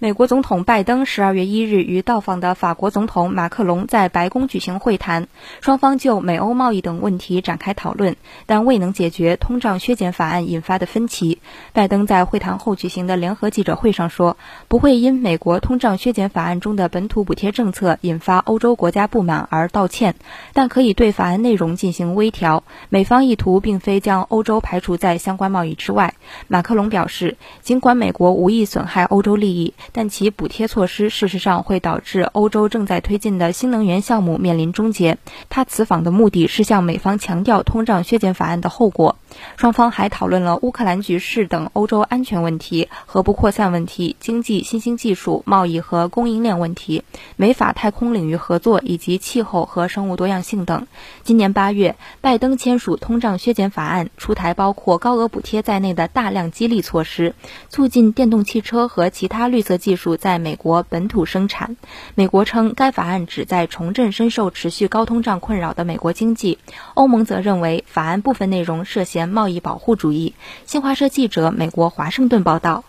美国总统拜登十二月一日与到访的法国总统马克龙在白宫举行会谈，双方就美欧贸易等问题展开讨论，但未能解决通胀削减法案引发的分歧。拜登在会谈后举行的联合记者会上说，不会因美国通胀削减法案中的本土补贴政策引发欧洲国家不满而道歉，但可以对法案内容进行微调。美方意图并非将欧洲排除在相关贸易之外。马克龙表示，尽管美国无意损害欧洲利益。但其补贴措施事实上会导致欧洲正在推进的新能源项目面临终结。他此访的目的是向美方强调通胀削减法案的后果。双方还讨论了乌克兰局势等欧洲安全问题、核不扩散问题、经济、新兴技术、贸易和供应链问题、美法太空领域合作以及气候和生物多样性等。今年八月，拜登签署通胀削减法案，出台包括高额补贴在内的大量激励措施，促进电动汽车和其他绿色。技术在美国本土生产。美国称该法案旨在重振深受持续高通胀困扰的美国经济。欧盟则认为法案部分内容涉嫌贸易保护主义。新华社记者美国华盛顿报道。